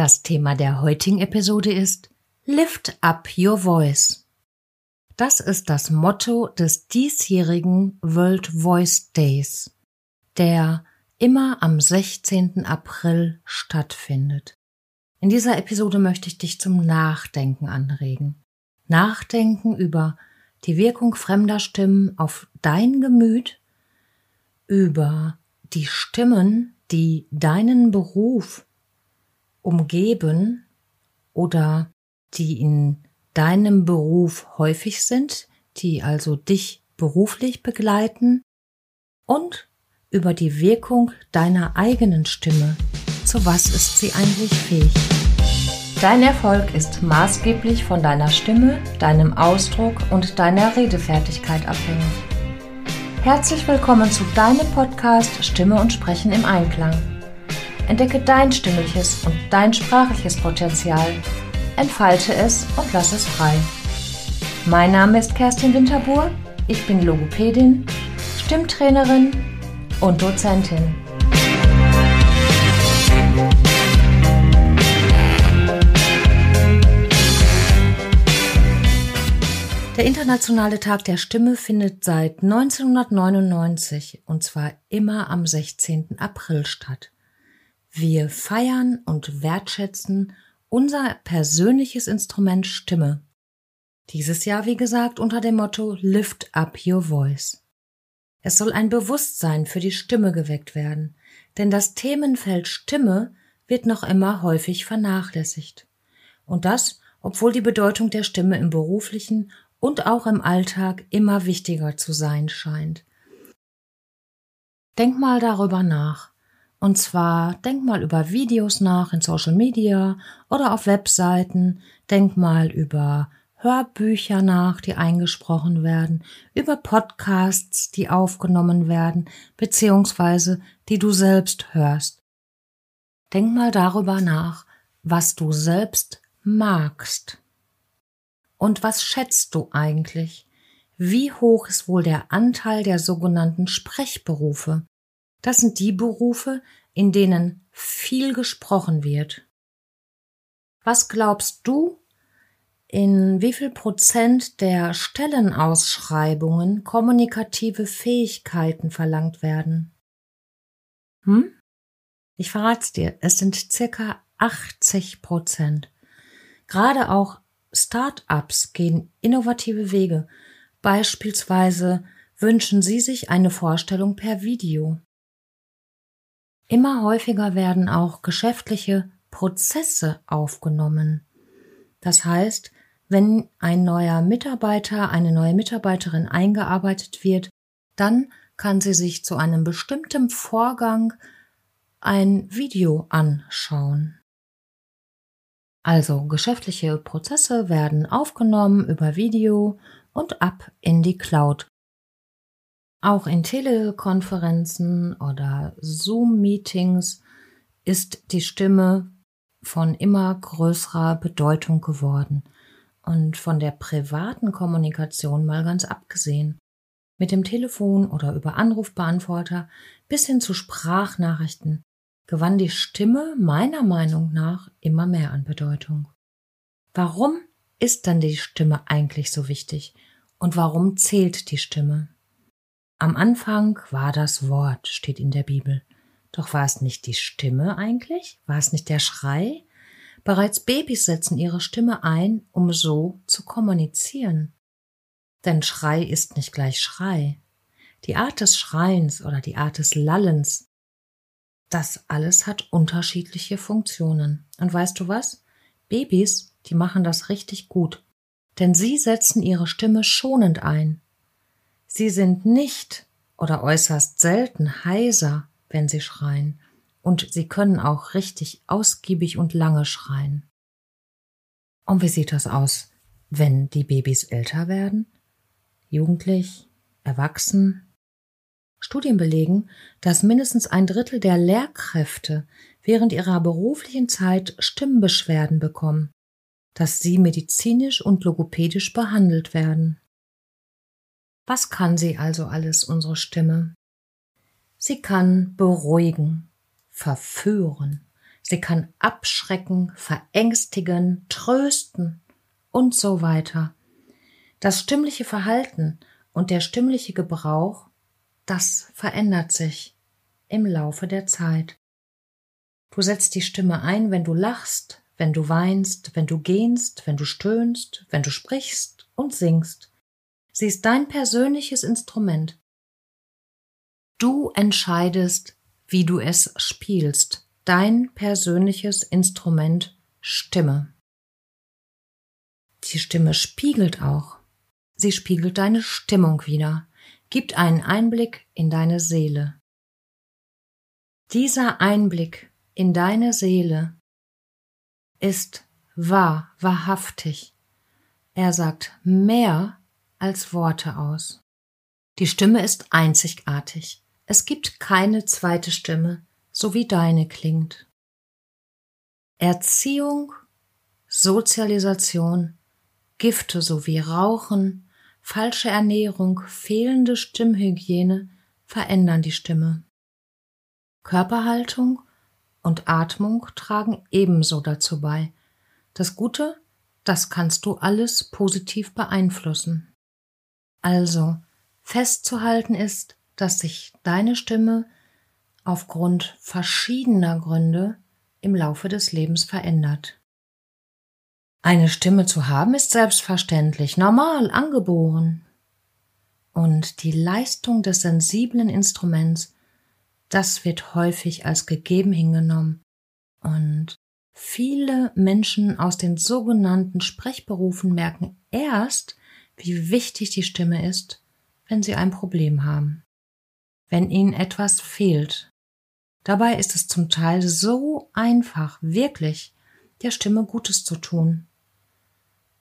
Das Thema der heutigen Episode ist Lift up your voice. Das ist das Motto des diesjährigen World Voice Days, der immer am 16. April stattfindet. In dieser Episode möchte ich dich zum Nachdenken anregen. Nachdenken über die Wirkung fremder Stimmen auf dein Gemüt, über die Stimmen, die deinen Beruf umgeben oder die in deinem Beruf häufig sind, die also dich beruflich begleiten und über die Wirkung deiner eigenen Stimme. Zu was ist sie eigentlich fähig? Dein Erfolg ist maßgeblich von deiner Stimme, deinem Ausdruck und deiner Redefertigkeit abhängig. Herzlich willkommen zu deinem Podcast Stimme und Sprechen im Einklang. Entdecke dein stimmliches und dein sprachliches Potenzial. Entfalte es und lass es frei. Mein Name ist Kerstin Winterbuhr. Ich bin Logopädin, Stimmtrainerin und Dozentin. Der Internationale Tag der Stimme findet seit 1999 und zwar immer am 16. April statt. Wir feiern und wertschätzen unser persönliches Instrument Stimme. Dieses Jahr, wie gesagt, unter dem Motto Lift up your voice. Es soll ein Bewusstsein für die Stimme geweckt werden, denn das Themenfeld Stimme wird noch immer häufig vernachlässigt. Und das, obwohl die Bedeutung der Stimme im beruflichen und auch im Alltag immer wichtiger zu sein scheint. Denk mal darüber nach. Und zwar denk mal über Videos nach in Social Media oder auf Webseiten, denk mal über Hörbücher nach, die eingesprochen werden, über Podcasts, die aufgenommen werden, beziehungsweise die du selbst hörst. Denk mal darüber nach, was du selbst magst. Und was schätzt du eigentlich? Wie hoch ist wohl der Anteil der sogenannten Sprechberufe? Das sind die Berufe, in denen viel gesprochen wird. Was glaubst du, in wie viel Prozent der Stellenausschreibungen kommunikative Fähigkeiten verlangt werden? Hm? Ich verrat's dir, es sind circa 80 Prozent. Gerade auch Start-ups gehen innovative Wege. Beispielsweise wünschen sie sich eine Vorstellung per Video. Immer häufiger werden auch geschäftliche Prozesse aufgenommen. Das heißt, wenn ein neuer Mitarbeiter, eine neue Mitarbeiterin eingearbeitet wird, dann kann sie sich zu einem bestimmten Vorgang ein Video anschauen. Also geschäftliche Prozesse werden aufgenommen über Video und ab in die Cloud auch in Telekonferenzen oder Zoom-Meetings ist die Stimme von immer größerer Bedeutung geworden und von der privaten Kommunikation mal ganz abgesehen. Mit dem Telefon oder über Anrufbeantworter bis hin zu Sprachnachrichten gewann die Stimme meiner Meinung nach immer mehr an Bedeutung. Warum ist dann die Stimme eigentlich so wichtig und warum zählt die Stimme? Am Anfang war das Wort, steht in der Bibel. Doch war es nicht die Stimme eigentlich? War es nicht der Schrei? Bereits Babys setzen ihre Stimme ein, um so zu kommunizieren. Denn Schrei ist nicht gleich Schrei. Die Art des Schreins oder die Art des Lallens, das alles hat unterschiedliche Funktionen. Und weißt du was? Babys, die machen das richtig gut. Denn sie setzen ihre Stimme schonend ein. Sie sind nicht oder äußerst selten heiser, wenn sie schreien, und sie können auch richtig ausgiebig und lange schreien. Und wie sieht das aus, wenn die Babys älter werden? Jugendlich? Erwachsen? Studien belegen, dass mindestens ein Drittel der Lehrkräfte während ihrer beruflichen Zeit Stimmbeschwerden bekommen, dass sie medizinisch und logopädisch behandelt werden. Was kann sie also alles, unsere Stimme? Sie kann beruhigen, verführen, Sie kann abschrecken, verängstigen, trösten und so weiter. Das stimmliche Verhalten und der stimmliche Gebrauch, das verändert sich im Laufe der Zeit. Du setzt die Stimme ein, wenn du lachst, wenn du weinst, wenn du gehst, wenn du stöhnst, wenn du sprichst und singst. Sie ist dein persönliches Instrument. Du entscheidest, wie du es spielst. Dein persönliches Instrument Stimme. Die Stimme spiegelt auch. Sie spiegelt deine Stimmung wieder, gibt einen Einblick in deine Seele. Dieser Einblick in deine Seele ist wahr, wahrhaftig. Er sagt mehr als Worte aus. Die Stimme ist einzigartig. Es gibt keine zweite Stimme, so wie deine klingt. Erziehung, Sozialisation, Gifte sowie Rauchen, falsche Ernährung, fehlende Stimmhygiene verändern die Stimme. Körperhaltung und Atmung tragen ebenso dazu bei. Das Gute, das kannst du alles positiv beeinflussen. Also, festzuhalten ist, dass sich deine Stimme aufgrund verschiedener Gründe im Laufe des Lebens verändert. Eine Stimme zu haben ist selbstverständlich, normal, angeboren. Und die Leistung des sensiblen Instruments, das wird häufig als gegeben hingenommen. Und viele Menschen aus den sogenannten Sprechberufen merken erst, wie wichtig die Stimme ist, wenn sie ein Problem haben, wenn ihnen etwas fehlt. Dabei ist es zum Teil so einfach, wirklich der Stimme Gutes zu tun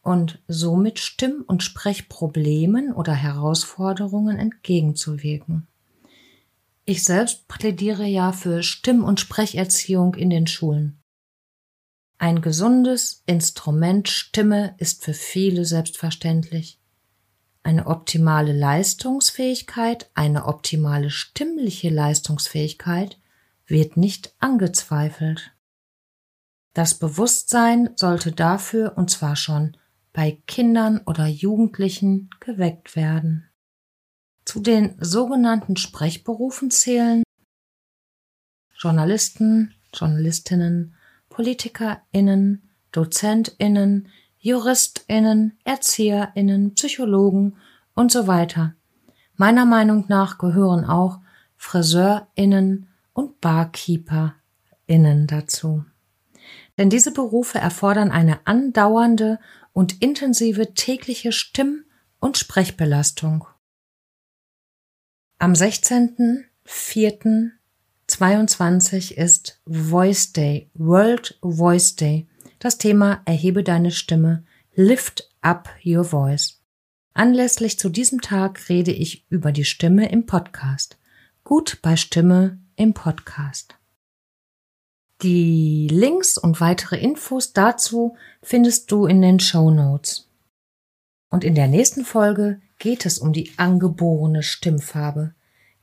und somit Stimm- und Sprechproblemen oder Herausforderungen entgegenzuwirken. Ich selbst plädiere ja für Stimm- und Sprecherziehung in den Schulen. Ein gesundes Instrument Stimme ist für viele selbstverständlich. Eine optimale Leistungsfähigkeit, eine optimale stimmliche Leistungsfähigkeit wird nicht angezweifelt. Das Bewusstsein sollte dafür, und zwar schon bei Kindern oder Jugendlichen geweckt werden. Zu den sogenannten Sprechberufen zählen Journalisten, Journalistinnen, PolitikerInnen, DozentInnen, JuristInnen, ErzieherInnen, Psychologen und so weiter. Meiner Meinung nach gehören auch FriseurInnen und BarkeeperInnen dazu. Denn diese Berufe erfordern eine andauernde und intensive tägliche Stimm- und Sprechbelastung. Am 16.04.22 ist Voice Day, World Voice Day. Das Thema Erhebe deine Stimme, Lift up your voice. Anlässlich zu diesem Tag rede ich über die Stimme im Podcast. Gut bei Stimme im Podcast. Die Links und weitere Infos dazu findest du in den Show Notes. Und in der nächsten Folge geht es um die angeborene Stimmfarbe.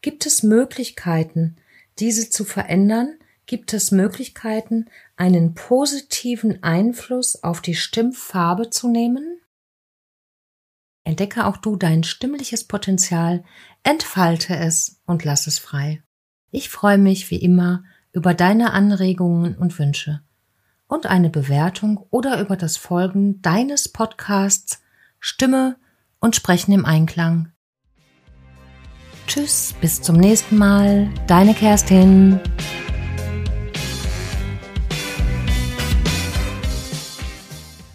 Gibt es Möglichkeiten, diese zu verändern? Gibt es Möglichkeiten, einen positiven Einfluss auf die Stimmfarbe zu nehmen? Entdecke auch du dein stimmliches Potenzial, entfalte es und lass es frei. Ich freue mich wie immer über deine Anregungen und Wünsche und eine Bewertung oder über das Folgen deines Podcasts Stimme und Sprechen im Einklang. Tschüss, bis zum nächsten Mal, deine Kerstin.